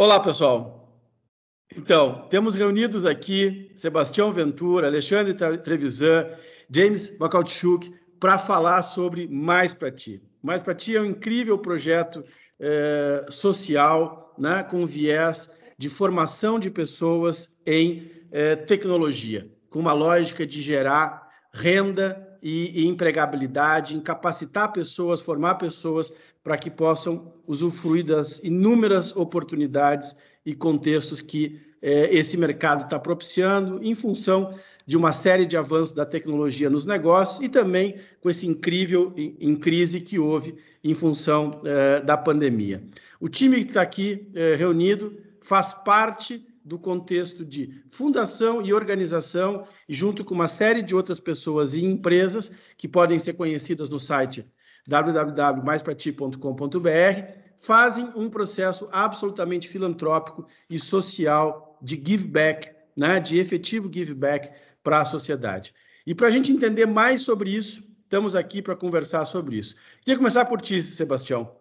Olá, pessoal. Então, temos reunidos aqui Sebastião Ventura, Alexandre Trevisan, James Bakaltchuk, para falar sobre Mais para Ti. Mais para Ti é um incrível projeto eh, social, né, com viés de formação de pessoas em eh, tecnologia, com uma lógica de gerar renda e, e empregabilidade, em capacitar pessoas, formar pessoas para que possam usufruir das inúmeras oportunidades e contextos que eh, esse mercado está propiciando, em função de uma série de avanços da tecnologia nos negócios e também com esse incrível em, em crise que houve em função eh, da pandemia. O time que está aqui eh, reunido faz parte do contexto de fundação e organização, junto com uma série de outras pessoas e empresas que podem ser conhecidas no site www.maisprati.com.br, fazem um processo absolutamente filantrópico e social de give back, né, de efetivo give back para a sociedade. E para a gente entender mais sobre isso, estamos aqui para conversar sobre isso. Queria começar por ti, Sebastião.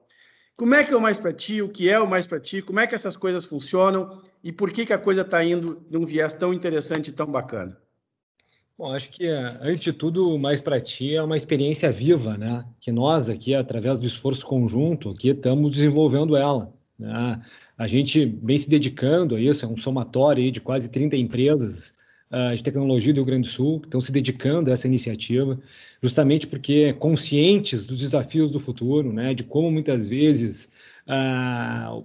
Como é que é o Mais para Ti? O que é o Mais para Ti? Como é que essas coisas funcionam? E por que, que a coisa está indo num viés tão interessante e tão bacana? Bom, acho que, antes de tudo, Mais para Ti é uma experiência viva, né? Que nós aqui, através do esforço conjunto, aqui estamos desenvolvendo ela. Né? A gente vem se dedicando a isso, é um somatório de quase 30 empresas uh, de tecnologia do Rio Grande do Sul que estão se dedicando a essa iniciativa, justamente porque conscientes dos desafios do futuro, né? De como muitas vezes uh,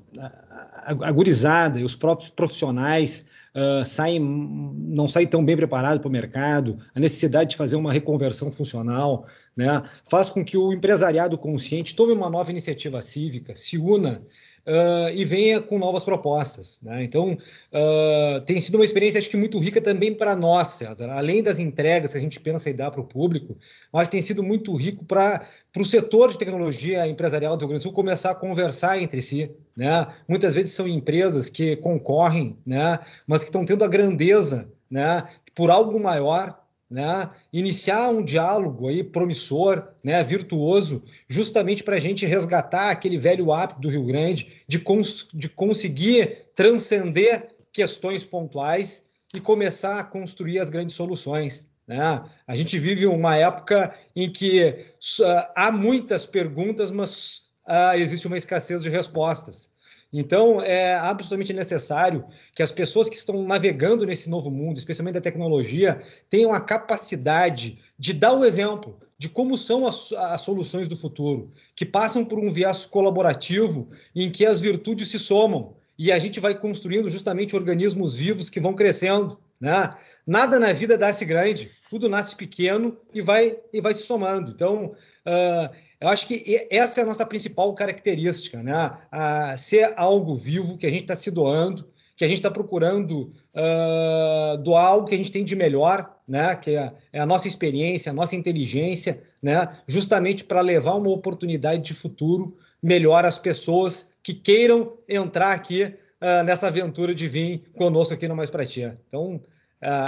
a gurizada e os próprios profissionais uh, saem, não saem tão bem preparados para o mercado, a necessidade de fazer uma reconversão funcional, né, faz com que o empresariado consciente tome uma nova iniciativa cívica, se una uh, e venha com novas propostas. Né? Então, uh, tem sido uma experiência, acho que muito rica também para nós, César. Além das entregas que a gente pensa em dar para o público, acho que tem sido muito rico para o setor de tecnologia empresarial do Rio Grande do Sul começar a conversar entre si. Né? Muitas vezes são empresas que concorrem, né? mas que estão tendo a grandeza né? por algo maior né, iniciar um diálogo aí promissor, né, virtuoso, justamente para a gente resgatar aquele velho hábito do Rio Grande de, cons de conseguir transcender questões pontuais e começar a construir as grandes soluções. Né? A gente vive uma época em que uh, há muitas perguntas, mas uh, existe uma escassez de respostas. Então, é absolutamente necessário que as pessoas que estão navegando nesse novo mundo, especialmente da tecnologia, tenham a capacidade de dar o exemplo de como são as, as soluções do futuro, que passam por um viés colaborativo em que as virtudes se somam e a gente vai construindo justamente organismos vivos que vão crescendo, né? Nada na vida nasce grande, tudo nasce pequeno e vai e vai se somando. Então, uh, eu acho que essa é a nossa principal característica, né? A ser algo vivo que a gente está se doando, que a gente está procurando uh, doar algo que a gente tem de melhor, né? Que é, é a nossa experiência, a nossa inteligência, né? Justamente para levar uma oportunidade de futuro melhor às pessoas que queiram entrar aqui uh, nessa aventura de vir conosco aqui no Mais Pra. Então, uh,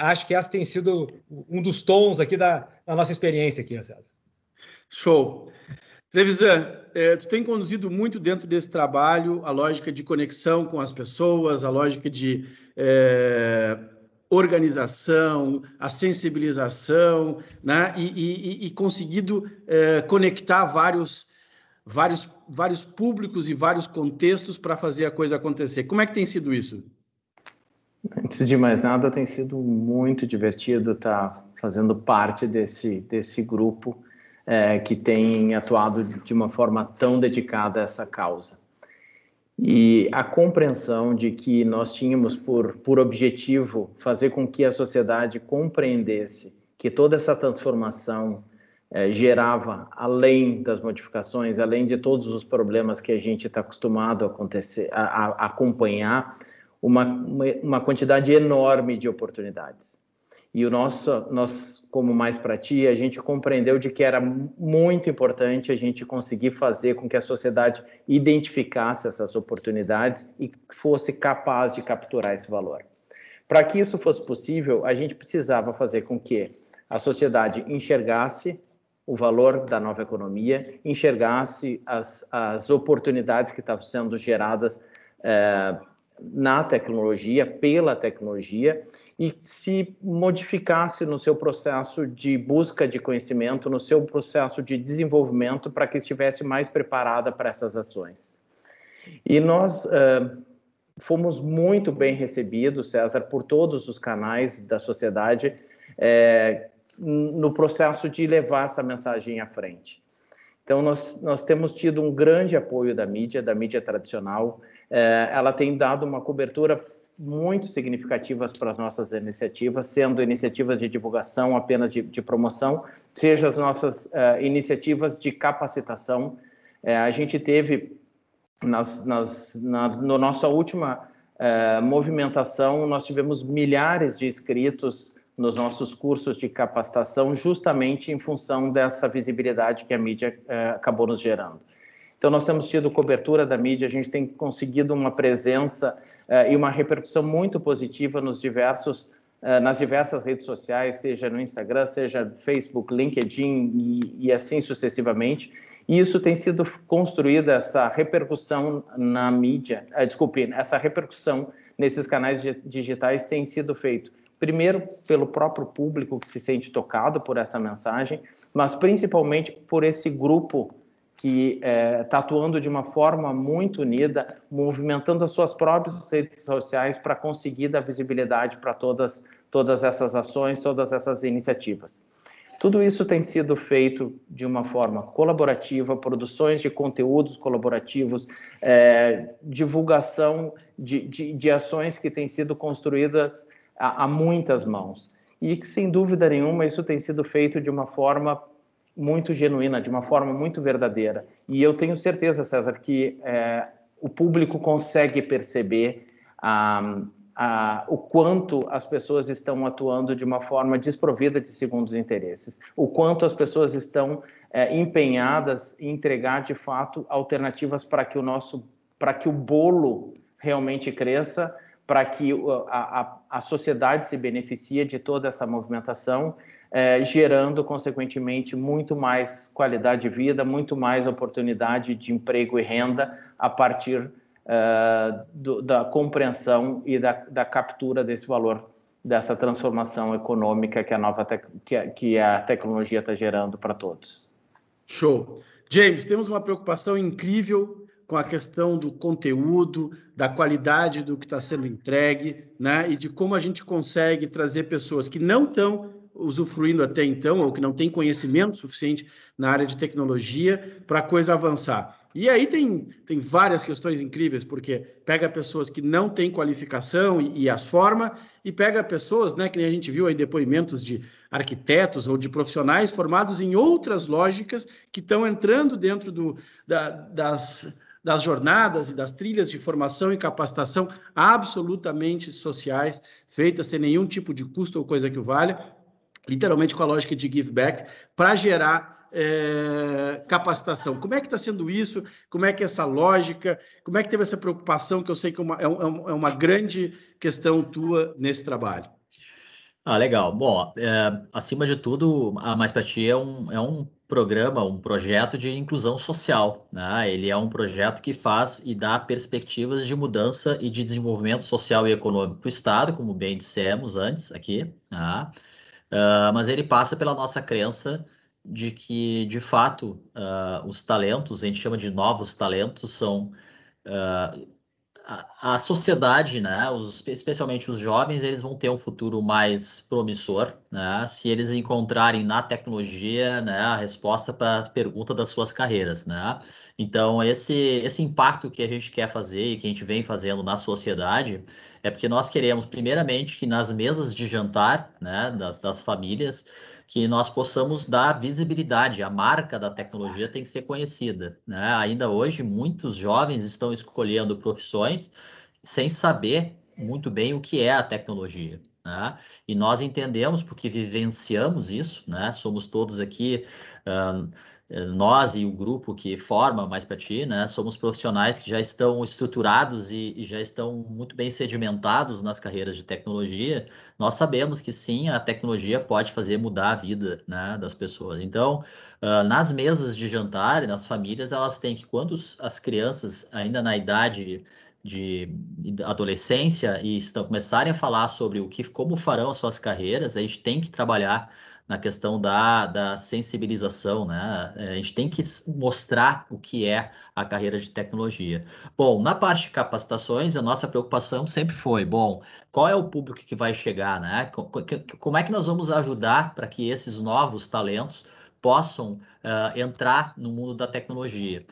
acho que essa tem sido um dos tons aqui da, da nossa experiência aqui, César. Show. Trevisan, é, tu tem conduzido muito dentro desse trabalho a lógica de conexão com as pessoas, a lógica de é, organização, a sensibilização, né? e, e, e conseguido é, conectar vários, vários, vários públicos e vários contextos para fazer a coisa acontecer. Como é que tem sido isso? Antes de mais nada, tem sido muito divertido estar fazendo parte desse, desse grupo é, que tem atuado de uma forma tão dedicada a essa causa. E a compreensão de que nós tínhamos por, por objetivo fazer com que a sociedade compreendesse que toda essa transformação é, gerava, além das modificações, além de todos os problemas que a gente está acostumado a, acontecer, a, a acompanhar, uma, uma quantidade enorme de oportunidades. E o nosso, nós, como Mais para Ti, a gente compreendeu de que era muito importante a gente conseguir fazer com que a sociedade identificasse essas oportunidades e fosse capaz de capturar esse valor. Para que isso fosse possível, a gente precisava fazer com que a sociedade enxergasse o valor da nova economia, enxergasse as, as oportunidades que estavam sendo geradas eh, na tecnologia, pela tecnologia, e se modificasse no seu processo de busca de conhecimento, no seu processo de desenvolvimento, para que estivesse mais preparada para essas ações. E nós uh, fomos muito bem recebidos, César, por todos os canais da sociedade é, no processo de levar essa mensagem à frente. Então, nós, nós temos tido um grande apoio da mídia, da mídia tradicional. É, ela tem dado uma cobertura muito significativas para as nossas iniciativas, sendo iniciativas de divulgação apenas de, de promoção, seja as nossas uh, iniciativas de capacitação. Uh, a gente teve, nas, nas, na no nossa última uh, movimentação, nós tivemos milhares de inscritos nos nossos cursos de capacitação, justamente em função dessa visibilidade que a mídia acabou nos gerando. Então, nós temos tido cobertura da mídia, a gente tem conseguido uma presença uh, e uma repercussão muito positiva nos diversos, uh, nas diversas redes sociais, seja no Instagram, seja Facebook, LinkedIn e, e assim sucessivamente. E isso tem sido construída, essa repercussão na mídia, uh, desculpe, essa repercussão nesses canais digitais tem sido feito primeiro pelo próprio público que se sente tocado por essa mensagem, mas principalmente por esse grupo que está é, tá atuando de uma forma muito unida, movimentando as suas próprias redes sociais para conseguir dar visibilidade para todas, todas essas ações, todas essas iniciativas. Tudo isso tem sido feito de uma forma colaborativa, produções de conteúdos colaborativos, é, divulgação de, de, de, ações que têm sido construídas a, a muitas mãos. E que, sem dúvida nenhuma, isso tem sido feito de uma forma muito genuína, de uma forma muito verdadeira. E eu tenho certeza, César, que é, o público consegue perceber ah, ah, o quanto as pessoas estão atuando de uma forma desprovida de segundos interesses, o quanto as pessoas estão é, empenhadas em entregar de fato alternativas para que o nosso, para que o bolo realmente cresça, para que a, a, a sociedade se beneficie de toda essa movimentação é, gerando, consequentemente, muito mais qualidade de vida, muito mais oportunidade de emprego e renda a partir é, do, da compreensão e da, da, captura desse valor, dessa transformação econômica que a nova que, a, que a tecnologia está gerando para todos. Show. James, temos uma preocupação incrível com a questão do conteúdo, da qualidade do que está sendo entregue, né? E de como a gente consegue trazer pessoas que não estão usufruindo até então, ou que não tem conhecimento suficiente na área de tecnologia para a coisa avançar. E aí tem, tem várias questões incríveis, porque pega pessoas que não têm qualificação e, e, as forma, e pega pessoas, né, que nem a gente viu aí depoimentos de arquitetos ou de profissionais formados em outras lógicas que estão entrando dentro do, da, das, das jornadas e das trilhas de formação e capacitação absolutamente sociais, feitas sem nenhum tipo de custo ou coisa que o valha, literalmente com a lógica de give back, para gerar é, capacitação. Como é que está sendo isso? Como é que é essa lógica? Como é que teve essa preocupação, que eu sei que é uma, é, é uma grande questão tua nesse trabalho? Ah, legal. Bom, é, acima de tudo, a Mais Para Ti é um, é um programa, um projeto de inclusão social. Né? Ele é um projeto que faz e dá perspectivas de mudança e de desenvolvimento social e econômico do Estado, como bem dissemos antes aqui. Né? Uh, mas ele passa pela nossa crença de que, de fato, uh, os talentos, a gente chama de novos talentos, são uh, a, a, sociedade, né, os, especialmente os jovens, eles vão ter um futuro mais promissor, né, se eles encontrarem na tecnologia, né, a resposta para a pergunta das suas carreiras, né. Então, esse, esse impacto que a gente quer fazer e que a gente vem fazendo na sociedade é porque nós queremos, primeiramente, que nas mesas de jantar, né, das, das famílias, que nós possamos dar visibilidade. A marca da tecnologia tem que ser conhecida. Né? Ainda hoje, muitos jovens estão escolhendo profissões sem saber muito bem o que é a tecnologia. Né? E nós entendemos, porque vivenciamos isso, né? somos todos aqui. Uh, nós e o grupo que forma Mais Para Ti, né, somos profissionais que já estão estruturados e, e, já estão muito bem sedimentados nas carreiras de tecnologia, nós sabemos que sim, a tecnologia pode fazer mudar a vida né, das pessoas. Então, uh, nas mesas de jantar e nas famílias, elas têm que, quando as crianças, ainda na idade de adolescência e estão começarem a falar sobre o que, como farão as suas carreiras, a gente tem que trabalhar na questão da, da sensibilização, né? É, a gente tem que mostrar o que é a carreira de tecnologia. Bom, na parte de capacitações, a nossa preocupação sempre foi, bom, qual é o público que vai chegar, né? Como é que nós vamos ajudar para que esses novos talentos possam uh, entrar no mundo da tecnologia?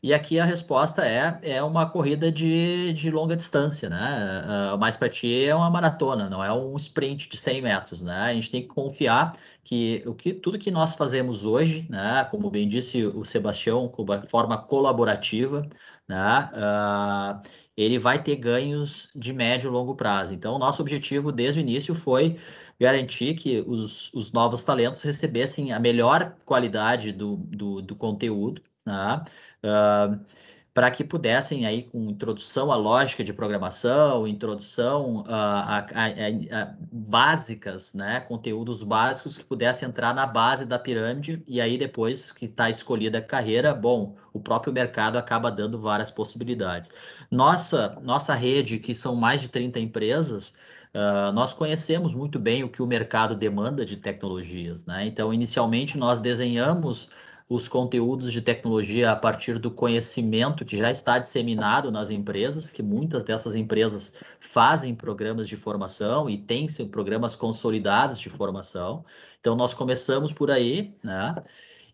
E aqui a resposta é, é uma corrida de, de longa distância, né? Uh, mais para ti é uma maratona, não é um sprint de 100 metros, né? A gente tem que confiar que, o que tudo que nós fazemos hoje, né? Como bem disse o Sebastião, de forma colaborativa, né? Uh, ele vai ter ganhos de médio e longo prazo. Então, nosso objetivo desde o início foi garantir que os, os novos talentos recebessem a melhor qualidade do, do, do conteúdo, né? Uh, para que pudessem aí com introdução à lógica de programação, introdução uh, a, a, a, básicas, né, conteúdos básicos que pudessem entrar na base da pirâmide e aí depois que está escolhida a carreira, bom, o próprio mercado acaba dando várias possibilidades. Nossa, nossa rede, que são mais de 30 empresas, Uh, nós conhecemos muito bem o que o mercado demanda de tecnologias, né? Então, inicialmente, nós desenhamos os conteúdos de tecnologia a partir do conhecimento que já está disseminado nas empresas, que muitas dessas empresas fazem programas de formação e têm programas consolidados de formação. Então, nós começamos por aí, né?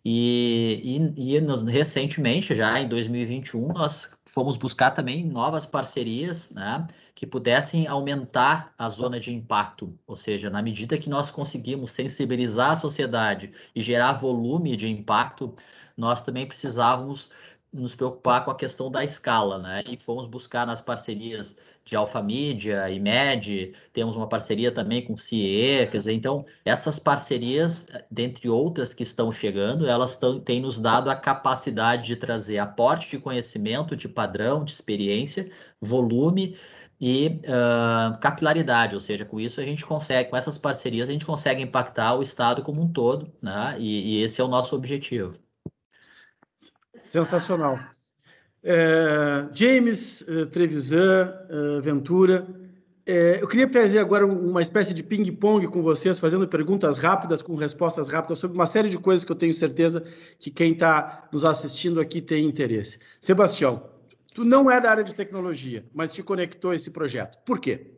E, e, e nos, recentemente, já em 2021, nós fomos buscar também novas parcerias, né, que pudessem aumentar a zona de impacto, ou seja, na medida que nós conseguimos sensibilizar a sociedade e gerar volume de impacto, nós também precisávamos nos preocupar com a questão da escala, né? E fomos buscar nas parcerias de Alfa Mídia e MED, temos uma parceria também com CIE, quer dizer, então, essas parcerias, dentre outras que estão chegando, elas têm nos dado a capacidade de trazer aporte de conhecimento, de padrão, de experiência, volume e uh, capilaridade, ou seja, com isso a gente consegue, com essas parcerias, a gente consegue impactar o Estado como um todo, né? E, e esse é o nosso objetivo. Sensacional. É, James, uh, Trevisan, uh, Ventura, é, eu queria trazer agora uma espécie de ping-pong com vocês, fazendo perguntas rápidas com respostas rápidas sobre uma série de coisas que eu tenho certeza que quem está nos assistindo aqui tem interesse. Sebastião, tu não é da área de tecnologia, mas te conectou a esse projeto. Por quê?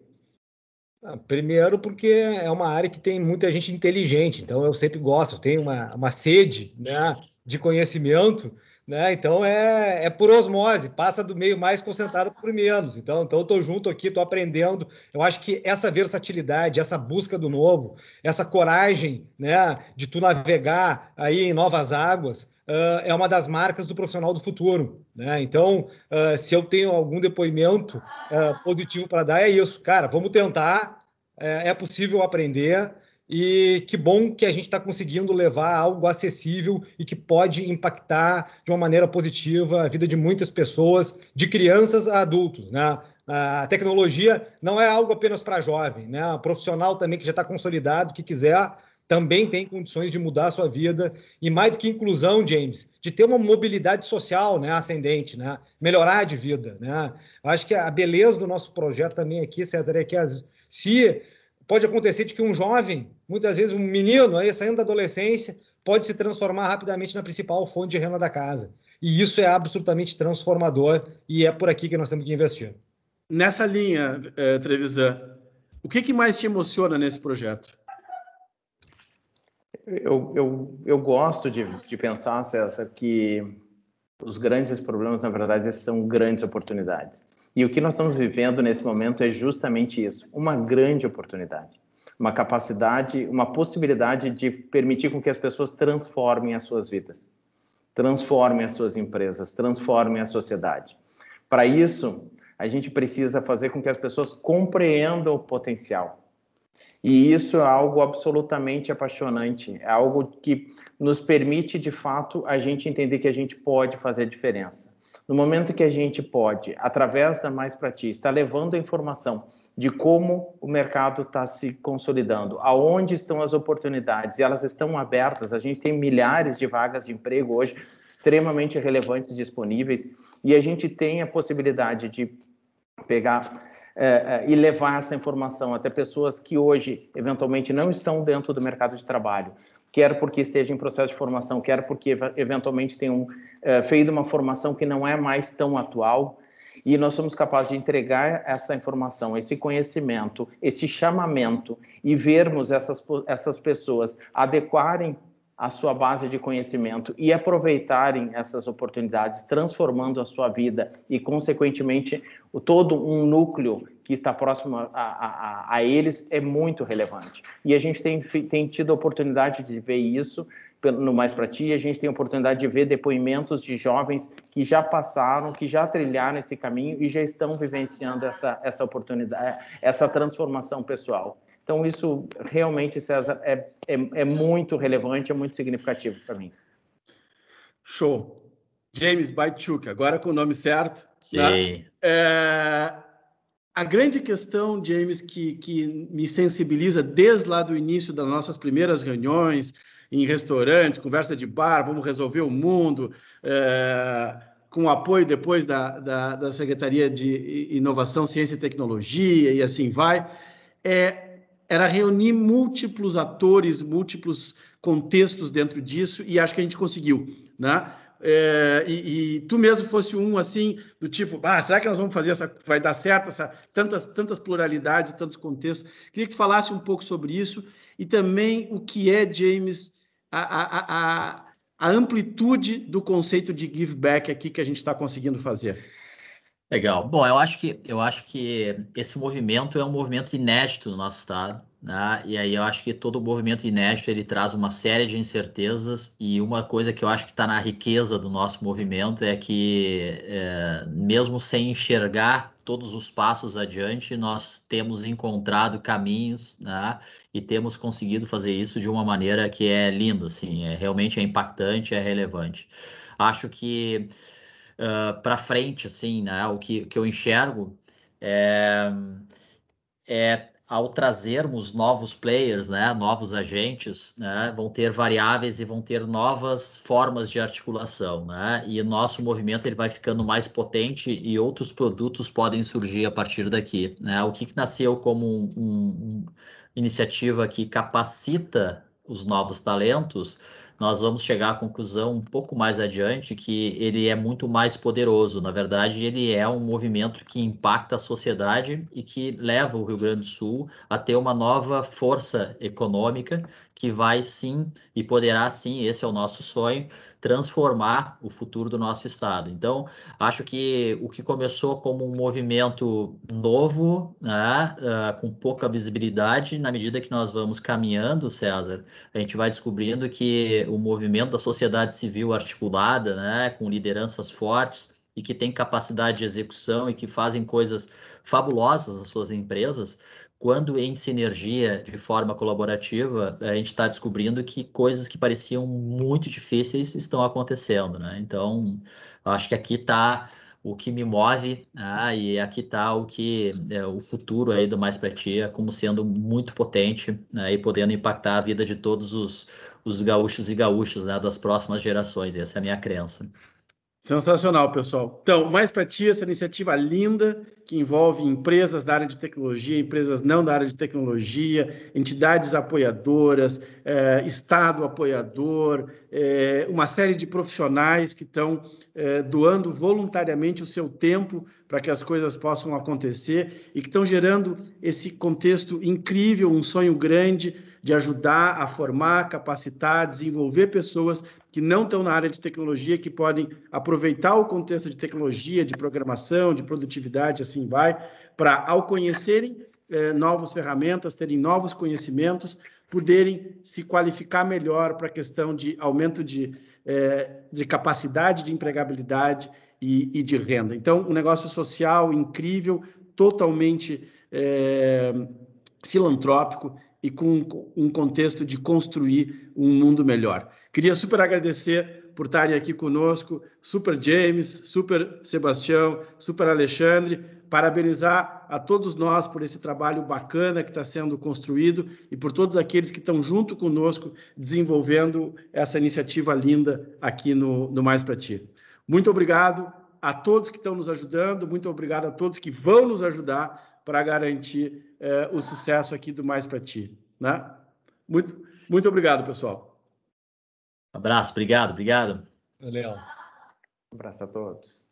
Ah, primeiro, porque é uma área que tem muita gente inteligente, então eu sempre gosto, tenho uma, uma sede né, de conhecimento né? Então é, é por osmose, passa do meio mais concentrado para o menos. Então, então eu estou junto aqui, estou aprendendo. Eu acho que essa versatilidade, essa busca do novo, essa coragem né, de tu navegar aí em novas águas, uh, é uma das marcas do profissional do futuro. Né? Então, uh, se eu tenho algum depoimento uh, positivo para dar, é isso. Cara, vamos tentar, é, é possível aprender. E que bom que a gente está conseguindo levar algo acessível e que pode impactar de uma maneira positiva a vida de muitas pessoas, de crianças a adultos. Né? A tecnologia não é algo apenas para jovem, né? Profissional também que já está consolidado, que quiser, também tem condições de mudar a sua vida. E mais do que inclusão, James, de ter uma mobilidade social né, ascendente, né? melhorar de vida. Né? Acho que a beleza do nosso projeto também aqui, César, é que as, se pode acontecer de que um jovem, muitas vezes um menino aí saindo da adolescência, pode se transformar rapidamente na principal fonte de renda da casa. E isso é absolutamente transformador e é por aqui que nós temos que investir. Nessa linha, eh, Trevisan, o que, que mais te emociona nesse projeto? Eu, eu, eu gosto de, de pensar, César, que os grandes problemas, na verdade, são grandes oportunidades. E o que nós estamos vivendo nesse momento é justamente isso, uma grande oportunidade, uma capacidade, uma possibilidade de permitir com que as pessoas transformem as suas vidas, transformem as suas empresas, transformem a sociedade. Para isso, a gente precisa fazer com que as pessoas compreendam o potencial. E isso é algo absolutamente apaixonante, é algo que nos permite, de fato, a gente entender que a gente pode fazer diferença. No momento que a gente pode, através da Mais Para Ti, estar levando a informação de como o mercado está se consolidando, aonde estão as oportunidades, e elas estão abertas, a gente tem milhares de vagas de emprego hoje extremamente relevantes disponíveis, e a gente tem a possibilidade de pegar é, e levar essa informação até pessoas que hoje, eventualmente, não estão dentro do mercado de trabalho, quer porque esteja em processo de formação, quer porque eventualmente tenham é, feito uma formação que não é mais tão atual, e nós somos capazes de entregar essa informação, esse conhecimento, esse chamamento e vermos essas, essas pessoas adequarem a sua base de conhecimento e aproveitarem essas oportunidades, transformando a sua vida e, consequentemente, o, todo um núcleo que está próximo a, a, a, eles é muito relevante. E a gente tem, tem tido a oportunidade de ver isso no Mais Para Ti, a gente tem a oportunidade de ver depoimentos de jovens que já passaram, que já trilharam esse caminho e já estão vivenciando essa, essa oportunidade, essa transformação pessoal. Então, isso realmente, César, é, é, é muito relevante, é muito significativo para mim. Show. James Baitchuk, agora com o nome certo. Sim. Né? É, a grande questão, James, que, que me sensibiliza desde lá do início das nossas primeiras reuniões, em restaurantes, conversa de bar, vamos resolver o mundo, é, com apoio depois da, da, da Secretaria de Inovação, Ciência e Tecnologia, e assim vai, é era reunir múltiplos atores, múltiplos contextos dentro disso, e acho que a gente conseguiu, né? É, e, e, tu mesmo fosse um assim do tipo, ah, será que nós vamos fazer essa, vai dar certo essa tantas tantas pluralidades, tantos contextos? Queria que tu falasse um pouco sobre isso e também o que é James a, a, a, a amplitude do conceito de give back aqui que a gente está conseguindo fazer. Legal. Bom, eu acho que eu acho que esse movimento é um movimento inédito no nosso estado, né? E aí eu acho que todo movimento inédito ele traz uma série de incertezas e uma coisa que eu acho que está na riqueza do nosso movimento é que é, mesmo sem enxergar todos os passos adiante, nós temos encontrado caminhos, né? E temos conseguido fazer isso de uma maneira que é linda, assim, é realmente é impactante, é relevante. Acho que uh, para frente, assim, né? O que, que eu enxergo é, é ao trazermos novos players, né, novos agentes, né, vão ter variáveis e vão ter novas formas de articulação, né, e nosso movimento ele vai ficando mais potente e outros produtos podem surgir a partir daqui, né. O que, que nasceu como uma um, um iniciativa que capacita os novos talentos, nós vamos chegar à conclusão um pouco mais adiante que ele é muito mais poderoso. Na verdade, ele é um movimento que impacta a sociedade e que leva o Rio Grande do Sul a ter uma nova força econômica que vai sim e poderá sim, esse é o nosso sonho, transformar o futuro do nosso estado. Então, acho que o que começou como um movimento novo, né, uh, com pouca visibilidade, na medida que nós vamos caminhando, César, a gente vai descobrindo que o movimento da sociedade civil articulada, né, com lideranças fortes e que tem capacidade de execução e que fazem coisas fabulosas nas suas empresas, quando em sinergia, de forma colaborativa, a gente está descobrindo que coisas que pareciam muito difíceis estão acontecendo, né? Então, acho que aqui está o que me move, né? e aqui está o que é, o futuro aí do Mais Para Ti como sendo muito potente né? e podendo impactar a vida de todos os, os gaúchos e gaúchas né? das próximas gerações. Essa é a minha crença. Sensacional, pessoal. Então, mais para ti, essa iniciativa linda que envolve empresas da área de tecnologia, empresas não da área de tecnologia, entidades apoiadoras, eh, Estado apoiador, eh, uma série de profissionais que estão eh, doando voluntariamente o seu tempo para que as coisas possam acontecer e que estão gerando esse contexto incrível, um sonho grande de ajudar a formar, capacitar, desenvolver pessoas que não estão na área de tecnologia, que podem aproveitar o contexto de tecnologia, de programação, de produtividade, assim vai, para, ao conhecerem eh, novas ferramentas, terem novos conhecimentos, poderem se qualificar melhor para a questão de aumento de, eh, de capacidade de empregabilidade e, e, de renda. Então, um negócio social incrível, totalmente eh, filantrópico e com um contexto de construir um mundo melhor. Queria super agradecer por estarem aqui conosco, super James, super Sebastião, super Alexandre, parabenizar a todos nós por esse trabalho bacana que está sendo construído e por todos aqueles que estão junto conosco desenvolvendo essa iniciativa linda aqui no, no Mais Para Ti. Muito obrigado, a todos que estão nos ajudando, muito obrigado a todos que vão nos ajudar para garantir eh, o sucesso aqui do Mais para Ti. Né? Muito, muito obrigado, pessoal. Um abraço, obrigado, obrigado. Valeu. Um abraço a todos.